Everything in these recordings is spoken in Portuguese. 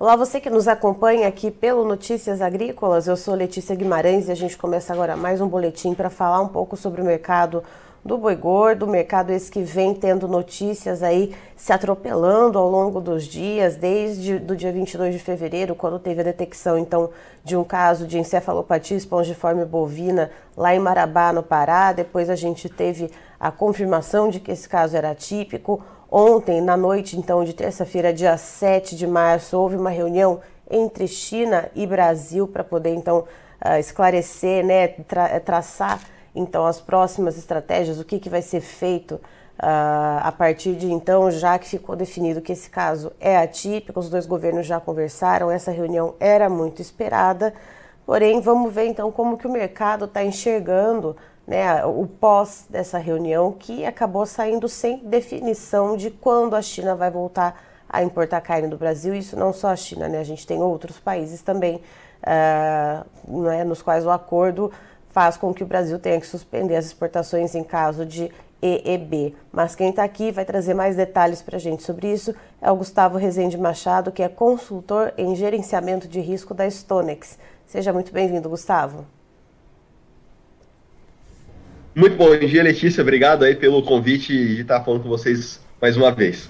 Olá, você que nos acompanha aqui pelo Notícias Agrícolas. Eu sou Letícia Guimarães e a gente começa agora mais um boletim para falar um pouco sobre o mercado do boi gordo, mercado esse que vem tendo notícias aí se atropelando ao longo dos dias, desde o dia 22 de fevereiro, quando teve a detecção então de um caso de encefalopatia espongiforme bovina lá em Marabá, no Pará. Depois a gente teve a confirmação de que esse caso era atípico. Ontem, na noite então de terça-feira, dia 7 de março, houve uma reunião entre China e Brasil para poder então uh, esclarecer, né, tra traçar então as próximas estratégias, o que, que vai ser feito uh, a partir de então, já que ficou definido que esse caso é atípico, os dois governos já conversaram, essa reunião era muito esperada, porém vamos ver então como que o mercado está enxergando né, o pós dessa reunião, que acabou saindo sem definição de quando a China vai voltar a importar carne do Brasil. Isso não só a China, né? A gente tem outros países também uh, né, nos quais o acordo faz com que o Brasil tenha que suspender as exportações em caso de EEB. Mas quem está aqui vai trazer mais detalhes para a gente sobre isso é o Gustavo Rezende Machado, que é consultor em gerenciamento de risco da Stonex. Seja muito bem-vindo, Gustavo. Muito bom dia, Letícia. Obrigado aí pelo convite de estar falando com vocês mais uma vez.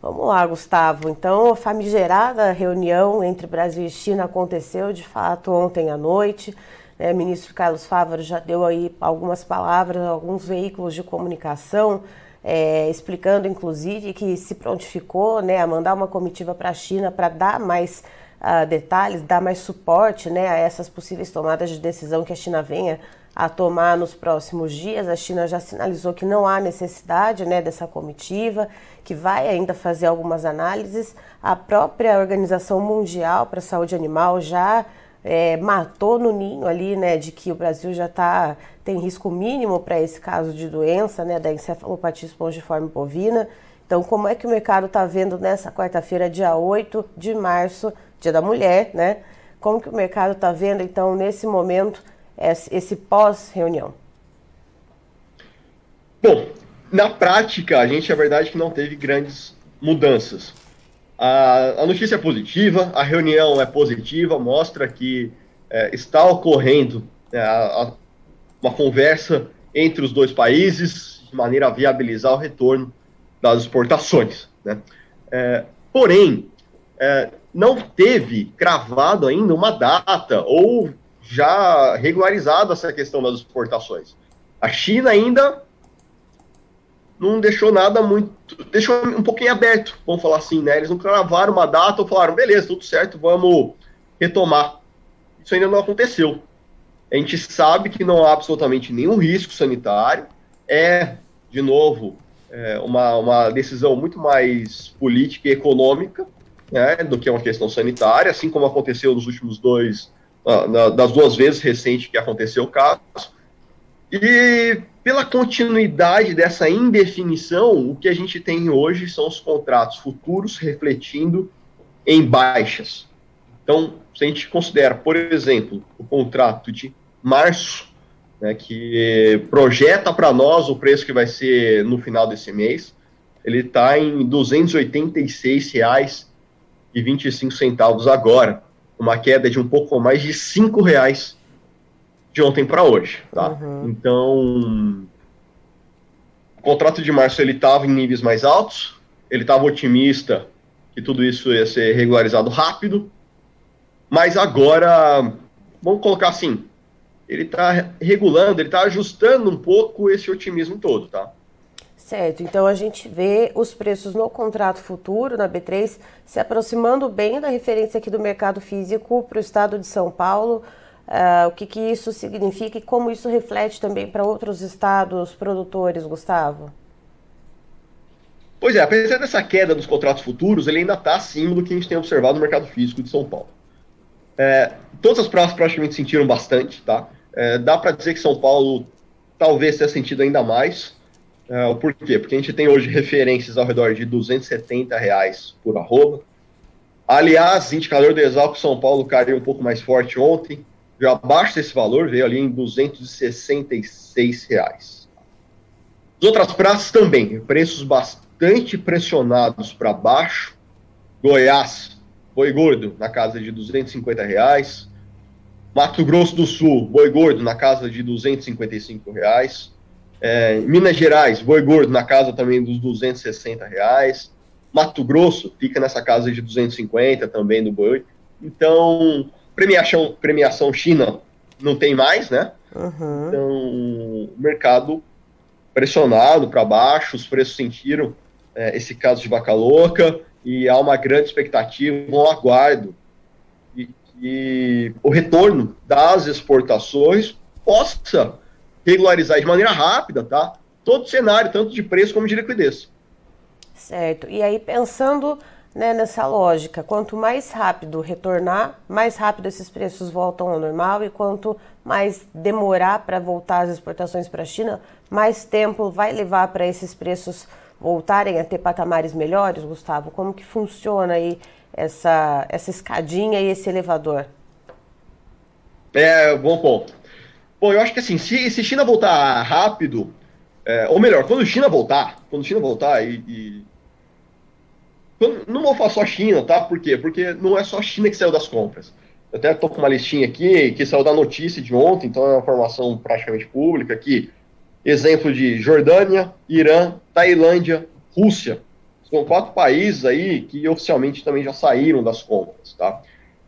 Vamos lá, Gustavo. Então, a famigerada reunião entre Brasil e China aconteceu de fato ontem à noite. É, o ministro Carlos Fávaro já deu aí algumas palavras, alguns veículos de comunicação, é, explicando inclusive que se prontificou né, a mandar uma comitiva para a China para dar mais uh, detalhes, dar mais suporte né, a essas possíveis tomadas de decisão que a China venha a tomar nos próximos dias. A China já sinalizou que não há necessidade né, dessa comitiva, que vai ainda fazer algumas análises. A própria Organização Mundial para a Saúde Animal já é, matou no ninho ali, né, de que o Brasil já tá, tem risco mínimo para esse caso de doença, né, da encefalopatia espongiforme bovina. Então, como é que o mercado está vendo nessa quarta-feira, dia 8 de março, dia da mulher, né? Como que o mercado está vendo, então, nesse momento, esse pós-reunião? Bom, na prática, a gente, a verdade, é que não teve grandes mudanças. A, a notícia é positiva, a reunião é positiva, mostra que é, está ocorrendo é, a, uma conversa entre os dois países de maneira a viabilizar o retorno das exportações. Né? É, porém, é, não teve cravado ainda uma data ou já regularizado essa questão das exportações. A China ainda não deixou nada muito, deixou um pouquinho aberto, vamos falar assim, né? Eles não cravaram uma data ou falaram, beleza, tudo certo, vamos retomar. Isso ainda não aconteceu. A gente sabe que não há absolutamente nenhum risco sanitário. É, de novo, é uma, uma decisão muito mais política e econômica né, do que uma questão sanitária, assim como aconteceu nos últimos dois, das duas vezes recentes que aconteceu o caso. E pela continuidade dessa indefinição, o que a gente tem hoje são os contratos futuros refletindo em baixas. Então, se a gente considera, por exemplo, o contrato de março, né, que projeta para nós o preço que vai ser no final desse mês, ele está em R$ 286,25 agora, uma queda de um pouco mais de R$ reais de ontem para hoje, tá? Uhum. Então, o contrato de março ele estava em níveis mais altos, ele estava otimista que tudo isso ia ser regularizado rápido, mas agora, vamos colocar assim, ele está regulando, ele está ajustando um pouco esse otimismo todo, tá? Certo, então a gente vê os preços no contrato futuro, na B3, se aproximando bem da referência aqui do mercado físico para o estado de São Paulo, Uh, o que, que isso significa e como isso reflete também para outros estados produtores, Gustavo? Pois é, apesar dessa queda dos contratos futuros, ele ainda está acima do que a gente tem observado no mercado físico de São Paulo. É, todas as praças praticamente sentiram bastante, tá? É, dá para dizer que São Paulo talvez tenha sentido ainda mais. É, por quê? Porque a gente tem hoje referências ao redor de 270 reais por arroba. Aliás, indicador de Exalco São Paulo caiu um pouco mais forte ontem, já abaixo desse valor, veio ali em 266 reais. As outras praças também, preços bastante pressionados para baixo. Goiás boi gordo na casa de 250 reais. Mato Grosso do Sul, boi gordo na casa de 255 reais. É, Minas Gerais, boi gordo na casa também dos 260 reais. Mato Grosso fica nessa casa de 250 também do boi. Então, premiação, premiação China não tem mais, né? Uhum. Então, mercado pressionado para baixo, os preços sentiram é, esse caso de vaca louca e há uma grande expectativa, um aguardo e que o retorno das exportações possa regularizar de maneira rápida, tá? Todo o cenário, tanto de preço como de liquidez. Certo. E aí, pensando né, nessa lógica, quanto mais rápido retornar, mais rápido esses preços voltam ao normal e quanto mais demorar para voltar as exportações para a China, mais tempo vai levar para esses preços voltarem a ter patamares melhores, Gustavo? Como que funciona aí essa, essa escadinha e esse elevador? É, bom ponto. Bom, eu acho que assim, se, se China voltar rápido, é, ou melhor, quando China voltar, quando China voltar e, e não vou falar só China, tá? Por quê? Porque não é só China que saiu das compras. Eu até estou com uma listinha aqui que saiu da notícia de ontem, então é uma informação praticamente pública aqui. Exemplo de Jordânia, Irã, Tailândia, Rússia. São quatro países aí que oficialmente também já saíram das compras, tá?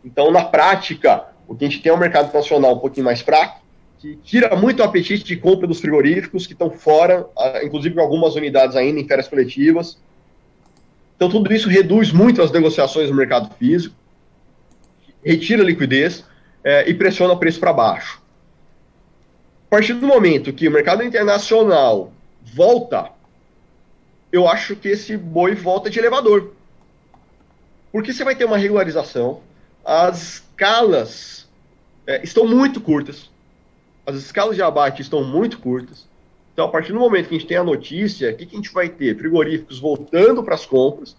Então, na prática, o que a gente tem é um mercado nacional um pouquinho mais fraco, que tira muito o apetite de compra dos frigoríficos que estão fora, inclusive algumas unidades ainda em férias coletivas. Então, tudo isso reduz muito as negociações no mercado físico, retira liquidez é, e pressiona o preço para baixo. A partir do momento que o mercado internacional volta, eu acho que esse boi volta de elevador. Porque você vai ter uma regularização, as escalas é, estão muito curtas, as escalas de abate estão muito curtas. Então, a partir do momento que a gente tem a notícia, o que, que a gente vai ter? Frigoríficos voltando para as compras,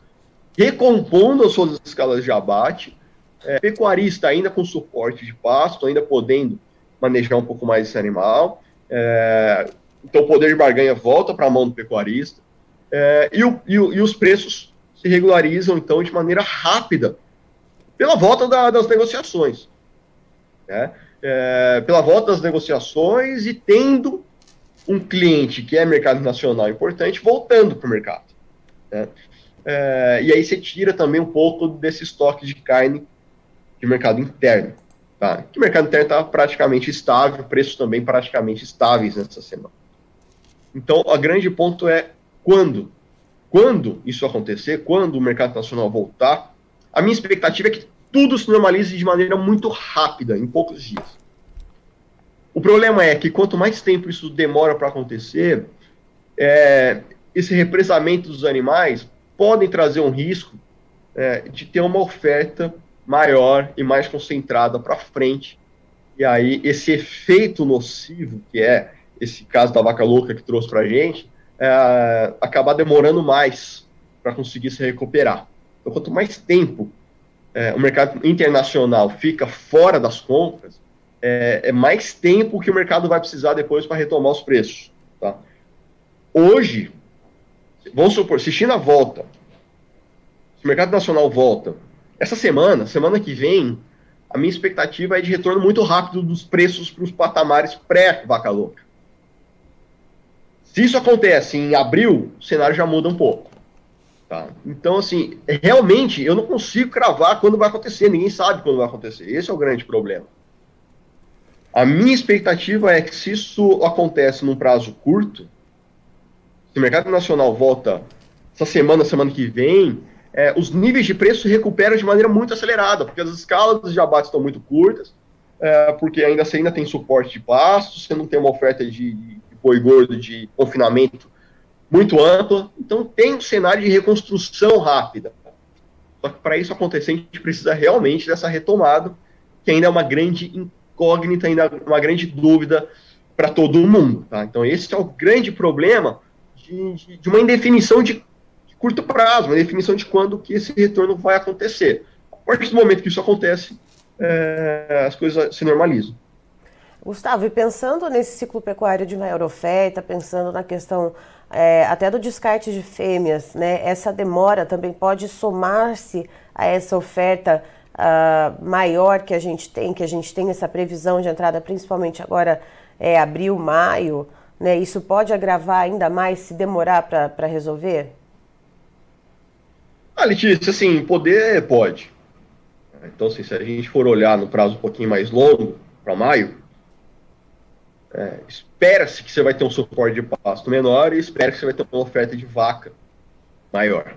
recompondo as suas escalas de abate, é, pecuarista ainda com suporte de pasto, ainda podendo manejar um pouco mais esse animal. É, então, o poder de barganha volta para a mão do pecuarista. É, e, o, e, o, e, os preços se regularizam, então, de maneira rápida, pela volta da, das negociações. Né? É, pela volta das negociações e tendo um cliente que é mercado nacional importante voltando para o mercado. Né? É, e aí você tira também um pouco desse estoque de carne de mercado interno. Tá? Que o mercado interno está praticamente estável, preços também praticamente estáveis nessa semana. Então, o grande ponto é quando. Quando isso acontecer, quando o mercado nacional voltar, a minha expectativa é que tudo se normalize de maneira muito rápida, em poucos dias. O problema é que quanto mais tempo isso demora para acontecer, é, esse represamento dos animais podem trazer um risco é, de ter uma oferta maior e mais concentrada para frente. E aí, esse efeito nocivo, que é esse caso da vaca louca que trouxe para a gente, é, acabar demorando mais para conseguir se recuperar. Então, quanto mais tempo é, o mercado internacional fica fora das compras, é, é, mais tempo que o mercado vai precisar depois para retomar os preços. Tá? Hoje, vamos supor, se China volta, se o mercado nacional volta, essa semana, semana que vem, a minha expectativa é de retorno muito rápido dos preços para os patamares pré-vaca louca. Se isso acontece em abril, o cenário já muda um pouco. Tá? Então, assim, realmente eu não consigo cravar quando vai acontecer, ninguém sabe quando vai acontecer. Esse é o grande problema. A minha expectativa é que se isso acontece num prazo curto, se o mercado nacional volta essa semana, semana que vem, é, os níveis de preço recuperam de maneira muito acelerada, porque as escalas de abate estão muito curtas, é, porque ainda você ainda tem suporte de pasto, você não tem uma oferta de, de boi gordo de confinamento muito ampla, então tem um cenário de reconstrução rápida. Só que para isso acontecer, a gente precisa realmente dessa retomada, que ainda é uma grande incógnita, ainda uma grande dúvida para todo mundo. Tá? Então esse é o grande problema de, de, de uma indefinição de curto prazo, uma definição de quando que esse retorno vai acontecer. A partir do momento que isso acontece, é, as coisas se normalizam. Gustavo, e pensando nesse ciclo pecuário de maior oferta, pensando na questão é, até do descarte de fêmeas, né? Essa demora também pode somar-se a essa oferta uh, maior que a gente tem, que a gente tem essa previsão de entrada, principalmente agora é, abril, maio, né? Isso pode agravar ainda mais se demorar para resolver? Ah, Letícia, assim, poder pode. Então, assim, se a gente for olhar no prazo um pouquinho mais longo, para maio, é, espera-se que você vai ter um suporte de pasto menor e espera que você vai ter uma oferta de vaca maior.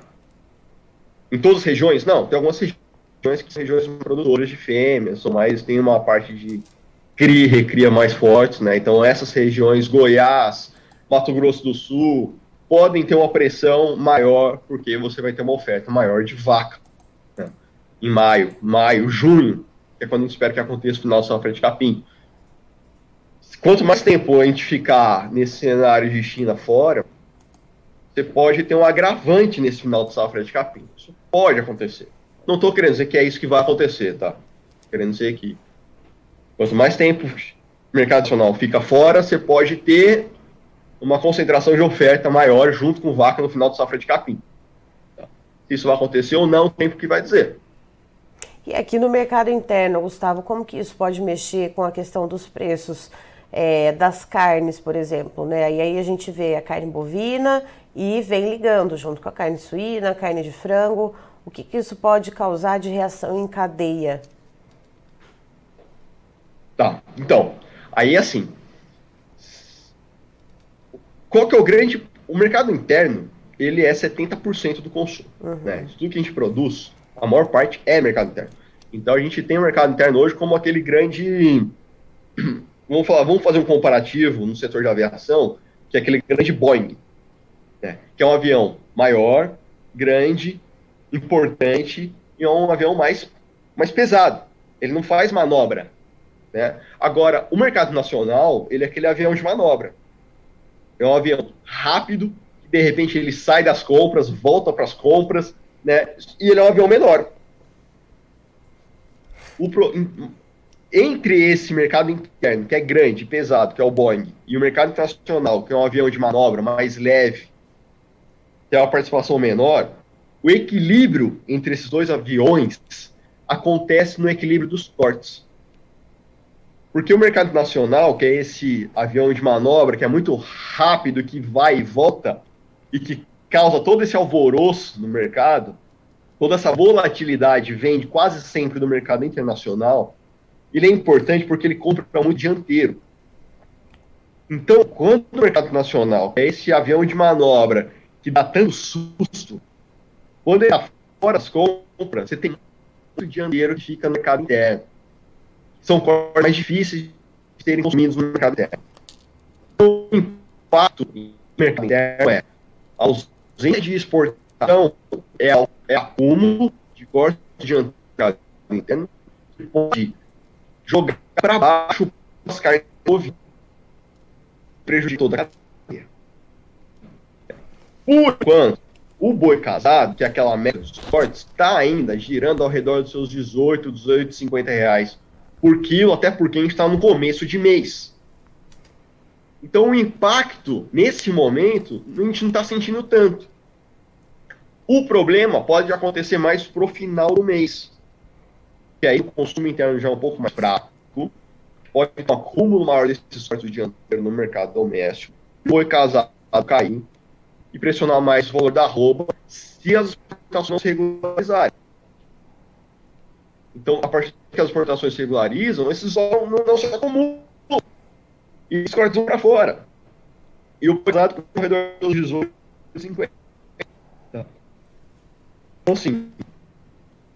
Em todas as regiões? Não, tem algumas regiões que são regiões produtoras de fêmeas, ou mais tem uma parte de cria e recria mais fortes, né? Então essas regiões, Goiás, Mato Grosso do Sul, podem ter uma pressão maior, porque você vai ter uma oferta maior de vaca. Né? Em maio, maio, junho, que é quando a gente espera que aconteça o final da safra de capim. Quanto mais tempo a gente ficar nesse cenário de China fora, você pode ter um agravante nesse final de safra de capim. Isso pode acontecer. Não estou querendo dizer que é isso que vai acontecer, tá? Querendo dizer que quanto mais tempo o mercado nacional fica fora, você pode ter uma concentração de oferta maior junto com vaca no final de safra de capim. Tá? Se isso vai acontecer ou não, o tempo que vai dizer. E aqui no mercado interno, Gustavo, como que isso pode mexer com a questão dos preços é, das carnes, por exemplo, né? E aí a gente vê a carne bovina e vem ligando junto com a carne suína, carne de frango. O que, que isso pode causar de reação em cadeia? Tá, então, aí assim, qual que é o grande... O mercado interno, ele é 70% do consumo, uhum. né? Tudo que a gente produz, a maior parte é mercado interno. Então a gente tem o mercado interno hoje como aquele grande vamos, falar, vamos fazer um comparativo no setor de aviação, que é aquele grande Boeing, né, que é um avião maior, grande, importante e é um avião mais, mais pesado. Ele não faz manobra. Né? Agora, o mercado nacional, ele é aquele avião de manobra. É um avião rápido, que de repente ele sai das compras, volta para as compras, né? e ele é um avião menor. O pro entre esse mercado interno, que é grande, pesado, que é o Boeing, e o mercado internacional, que é um avião de manobra mais leve, que é uma participação menor, o equilíbrio entre esses dois aviões acontece no equilíbrio dos portes. Porque o mercado nacional, que é esse avião de manobra, que é muito rápido, que vai e volta, e que causa todo esse alvoroço no mercado, toda essa volatilidade vem quase sempre do mercado internacional, ele é importante porque ele compra muito dianteiro. Então, quando o mercado nacional é esse avião de manobra que dá tanto susto, quando ele está fora das compras, você tem muito dianteiro que fica no mercado interno. São cortes mais difíceis de serem consumidos no mercado interno. O impacto no mercado interno é a ausência de exportação, é, é acúmulo de cortes de mercado interno, pode jogar para baixo as carnes bovino, prejudicou toda a cadeia. Por enquanto, o boi casado, que é aquela média dos cortes, está ainda girando ao redor dos seus 18, 18, 50 reais por quilo, até porque a gente está no começo de mês. Então o impacto, nesse momento, a gente não está sentindo tanto. O problema pode acontecer mais para o final do mês que aí o consumo interno já é um pouco mais fraco, pode ter um acúmulo maior desses sortes dianteiro no mercado doméstico, foi casado cair e pressionar mais o valor da roupa se as exportações não se regularizarem. Então, a partir que as exportações se regularizam, esses não, não se acumulam e os cortes vão para fora. E o pesado ao redor dos 18, 50. Então, assim,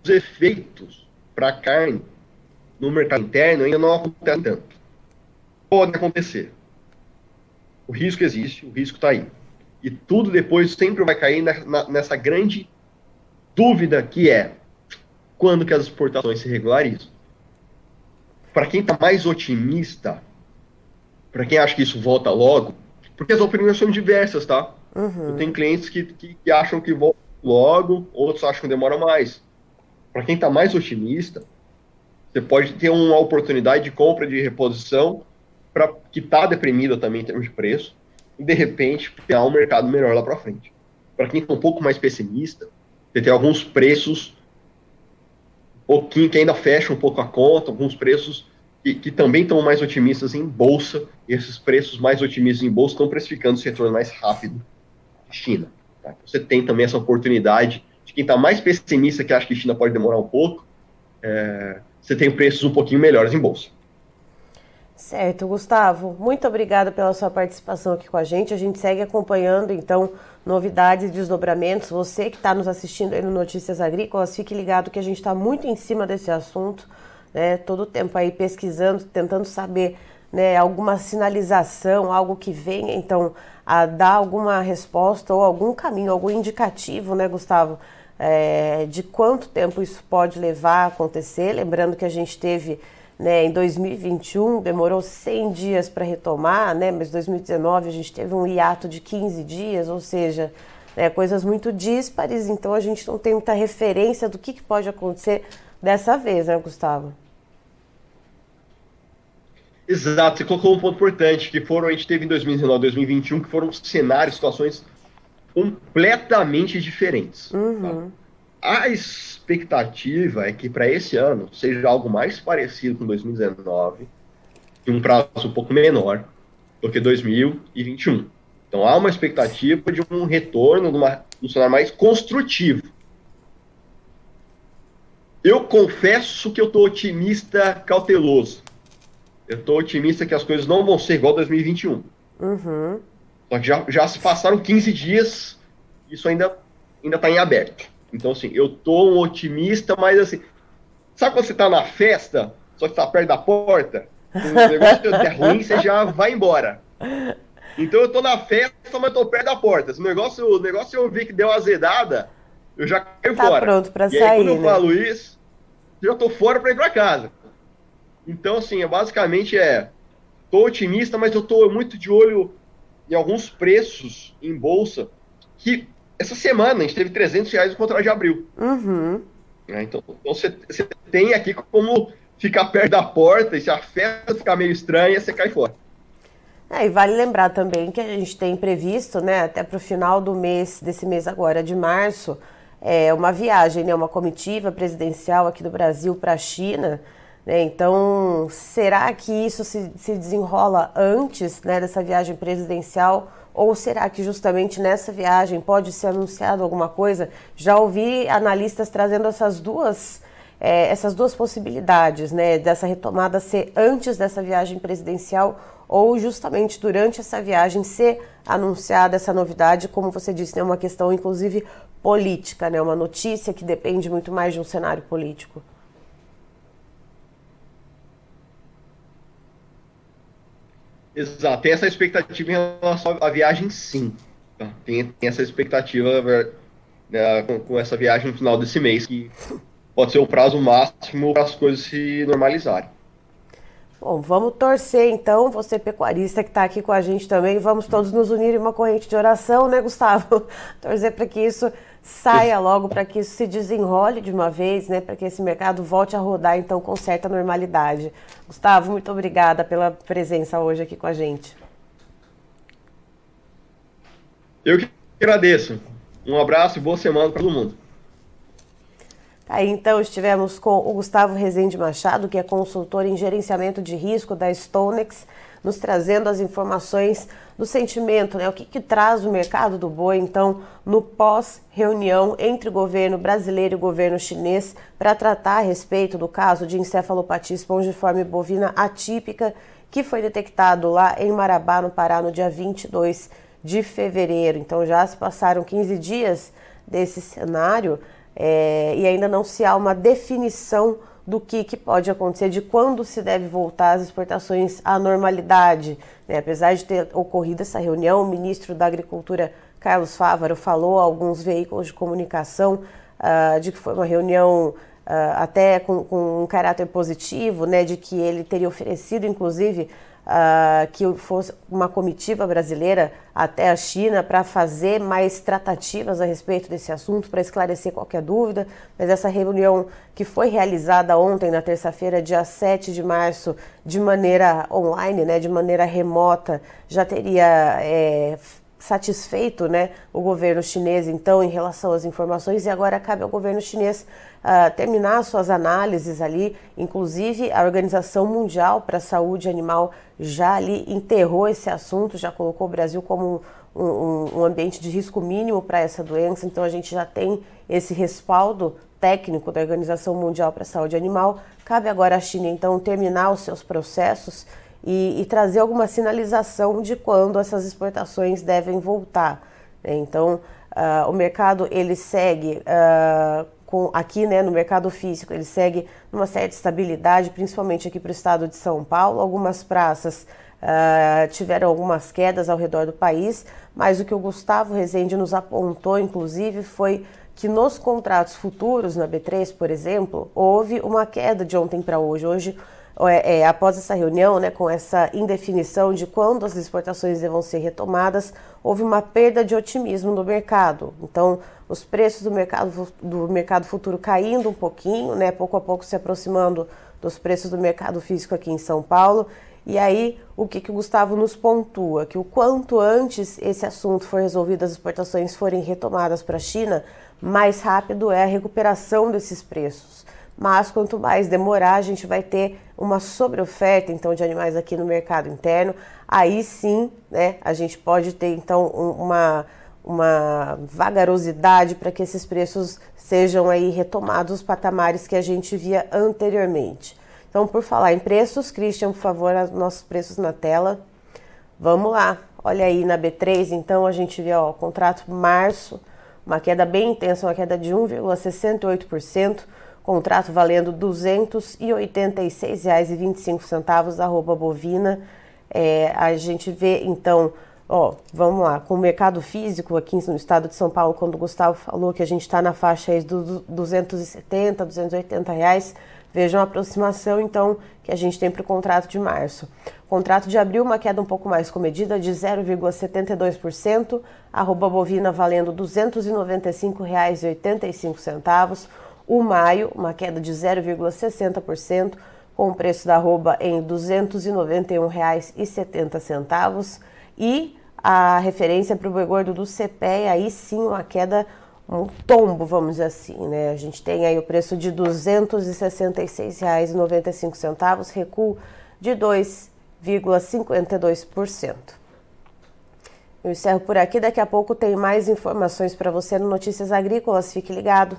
os efeitos para a carne no mercado interno ainda não acontece tanto. Pode acontecer. O risco existe, o risco está aí. E tudo depois sempre vai cair na, na, nessa grande dúvida que é quando que as exportações se regularizam. Para quem está mais otimista, para quem acha que isso volta logo, porque as opiniões são diversas, tá? Uhum. Tem clientes que, que, que acham que volta logo, outros acham que demora mais para quem está mais otimista, você pode ter uma oportunidade de compra de reposição pra, que está deprimida também em termos de preço, e de repente criar um mercado melhor lá para frente. Para quem está um pouco mais pessimista, você tem alguns preços um pouquinho que ainda fecham um pouco a conta, alguns preços que, que também estão mais otimistas em bolsa, e esses preços mais otimistas em bolsa estão precificando o retorno mais rápido China. Tá? Você tem também essa oportunidade de quem está mais pessimista, que acha que a China pode demorar um pouco, é, você tem preços um pouquinho melhores em bolsa. Certo, Gustavo, muito obrigada pela sua participação aqui com a gente. A gente segue acompanhando, então, novidades e desdobramentos. Você que está nos assistindo aí no Notícias Agrícolas, fique ligado que a gente está muito em cima desse assunto, né? Todo o tempo aí pesquisando, tentando saber né, alguma sinalização, algo que venha, então, a dar alguma resposta ou algum caminho, algum indicativo, né, Gustavo? É, de quanto tempo isso pode levar a acontecer. Lembrando que a gente teve né, em 2021 demorou 100 dias para retomar, né, mas 2019 a gente teve um hiato de 15 dias, ou seja, né, coisas muito díspares, então a gente não tem muita referência do que, que pode acontecer dessa vez, né, Gustavo? Exato, você colocou um ponto importante, que foram, a gente teve em 2019 2021, que foram cenários, situações completamente diferentes. Uhum. Tá? A expectativa é que para esse ano seja algo mais parecido com 2019, em um prazo um pouco menor do que 2021. Então há uma expectativa de um retorno de, uma, de um cenário mais construtivo. Eu confesso que eu estou otimista cauteloso. Eu estou otimista que as coisas não vão ser igual 2021. Uhum. Só que já, já se passaram 15 dias, isso ainda está em aberto. Então, assim, eu tô um otimista, mas assim, sabe quando você tá na festa, só que tá perto da porta? O negócio é ruim, você já vai embora. Então eu tô na festa, mas tô perto da porta. Se o negócio, o negócio eu vi que deu azedada, eu já caio tá fora. pronto pra e sair, aí, quando eu né? falo isso, eu já tô fora pra ir pra casa. Então, assim, é, basicamente é. Tô otimista, mas eu tô muito de olho em alguns preços em bolsa que essa semana a gente teve 300 reais no contrato de abril. Uhum. É, então, então você, você tem aqui como ficar perto da porta e se a festa ficar meio estranha, você cai fora. É, e vale lembrar também que a gente tem previsto, né, até para o final do mês, desse mês agora, de março, é, uma viagem, né, uma comitiva presidencial aqui do Brasil para a China. Né, então, será que isso se, se desenrola antes né, dessa viagem presidencial? Ou será que justamente nessa viagem pode ser anunciado alguma coisa? Já ouvi analistas trazendo essas duas, é, essas duas possibilidades, né? Dessa retomada ser antes dessa viagem presidencial ou justamente durante essa viagem ser anunciada essa novidade, como você disse, é né, uma questão inclusive política, né? Uma notícia que depende muito mais de um cenário político. Exato, tem essa expectativa em relação à viagem, sim. Tem, tem, essa expectativa né, com, com, essa viagem no final desse mês, que pode ser o prazo máximo para as coisas se normalizarem. Bom, vamos torcer então, você pecuarista que está aqui com a gente também, vamos todos nos unir em uma corrente de oração, né, Gustavo? torcer para que isso saia logo, para que isso se desenrole de uma vez, né, para que esse mercado volte a rodar então com certa normalidade. Gustavo, muito obrigada pela presença hoje aqui com a gente. Eu que agradeço. Um abraço e boa semana para todo mundo. Aí então estivemos com o Gustavo Rezende Machado, que é consultor em gerenciamento de risco da Stonex, nos trazendo as informações do sentimento, né? O que, que traz o mercado do boi, então, no pós-reunião entre o governo brasileiro e o governo chinês para tratar a respeito do caso de encefalopatia espongiforme bovina atípica que foi detectado lá em Marabá, no Pará, no dia 22 de fevereiro. Então já se passaram 15 dias desse cenário é, e ainda não se há uma definição do que, que, pode acontecer, de quando se deve voltar as exportações à normalidade. Né? Apesar de ter ocorrido essa reunião, o ministro da Agricultura, Carlos Fávaro, falou a alguns veículos de comunicação uh, de que foi uma reunião uh, até com, com, um caráter positivo, né? de que ele teria oferecido, inclusive, uh, que fosse uma comitiva brasileira até a China para fazer mais tratativas a respeito desse assunto, para esclarecer qualquer dúvida. Mas essa reunião que foi realizada ontem, na terça-feira, dia 7 de março, de maneira online, né, de maneira remota, já teria. É, satisfeito né, o governo chinês, então, em relação às informações, e agora cabe ao governo chinês uh, terminar suas análises ali. Inclusive, a Organização Mundial para a Saúde Animal já ali enterrou esse assunto, já colocou o Brasil como um, um, um ambiente de risco mínimo para essa doença, então a gente já tem esse respaldo técnico da Organização Mundial para a Saúde Animal. Cabe agora à China, então, terminar os seus processos e, e trazer alguma sinalização de quando essas exportações devem voltar. Né? Então, uh, o mercado ele segue uh, com, aqui né, no mercado físico, ele segue numa certa estabilidade, principalmente aqui para o estado de São Paulo. Algumas praças uh, tiveram algumas quedas ao redor do país, mas o que o Gustavo Rezende nos apontou, inclusive, foi que nos contratos futuros na B3, por exemplo, houve uma queda de ontem para hoje. Hoje é, é, após essa reunião, né, com essa indefinição de quando as exportações devam ser retomadas, houve uma perda de otimismo no mercado. Então, os preços do mercado, do mercado futuro caindo um pouquinho, né, pouco a pouco se aproximando dos preços do mercado físico aqui em São Paulo. E aí, o que, que o Gustavo nos pontua? Que o quanto antes esse assunto for resolvido, as exportações forem retomadas para a China, mais rápido é a recuperação desses preços mas quanto mais demorar, a gente vai ter uma sobreoferta então de animais aqui no mercado interno. Aí sim, né, a gente pode ter então uma uma vagarosidade para que esses preços sejam aí retomados os patamares que a gente via anteriormente. Então, por falar em preços, Christian, por favor, os nossos preços na tela. Vamos lá. Olha aí na B3, então a gente vê ó, o contrato março, uma queda bem intensa, uma queda de 1,68% contrato valendo R$ 286,25 arroba bovina. É, a gente vê então, ó, vamos lá, com o mercado físico aqui no estado de São Paulo, quando o Gustavo falou que a gente está na faixa aí dos 270, 280 reais, vejam a aproximação então que a gente tem para o contrato de março. Contrato de abril, uma queda um pouco mais comedida de 0,72%, arroba bovina valendo R$ 295,85 o maio, uma queda de 0,60%, com o preço da arroba em R$ 291,70. E a referência para o boi gordo do CPE, aí sim uma queda, um tombo, vamos dizer assim, né? A gente tem aí o preço de R$ 266,95, recuo de 2,52%. Eu encerro por aqui, daqui a pouco tem mais informações para você no Notícias Agrícolas, fique ligado.